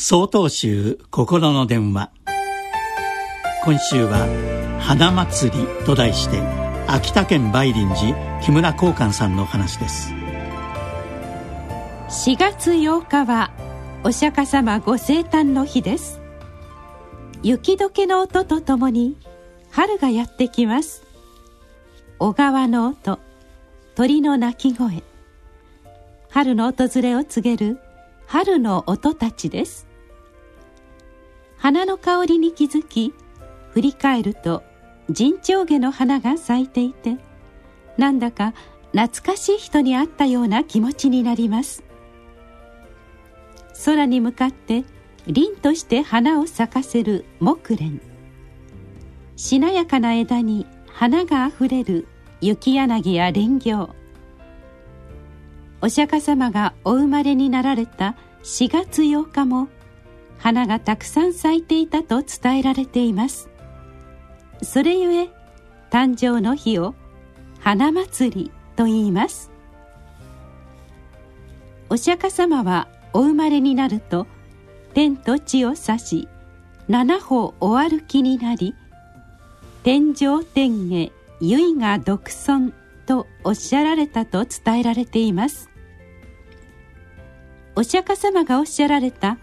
総統集心の電話。今週は「花祭り」と題して秋田県梅林寺木村光寛さんの話です。4月8日はお釈迦様ご生誕の日です。雪解けの音とともに春がやってきます。小川の音鳥の鳴き声。春の訪れを告げる春の音たちです。花の香りに気づき振り返ると陣長下の花が咲いていてなんだか懐かしい人に会ったような気持ちになります。空に向かって凛として花を咲かせる木蓮。しなやかな枝に花があふれる雪柳や蓮行お釈迦様がお生まれになられた4月8日も花がたくさん咲いていたと伝えられています。それゆえ誕生の日を花祭りと言います。お釈迦様はお生まれになると天と地を指し七歩お歩きになり天上天下唯が独尊とおっしゃられたと伝えられています。お釈迦様がおっしゃられた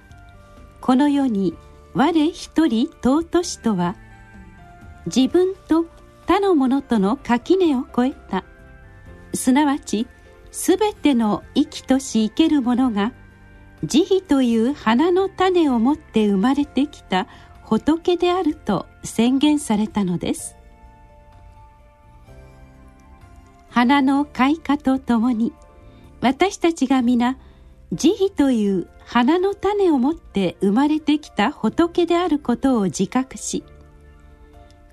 この世に我一人尊しとは自分と他の者との垣根を越えた。すなわちすべての生きとし生けるものが慈悲という花の種を持って生まれてきた仏であると宣言されたのです。花の開花とともに私たちが皆慈悲という花の種を持って生まれてきた仏であることを自覚し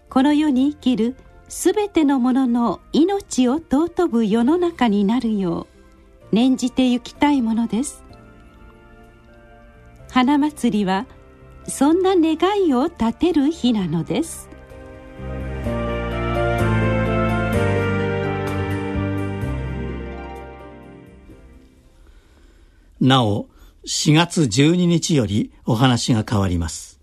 この世に生きるすべてのものの命を尊ぶ世の中になるよう念じてゆきたいものです。花祭りはそんな願いを立てる日なのです。なお4月12日よりお話が変わります。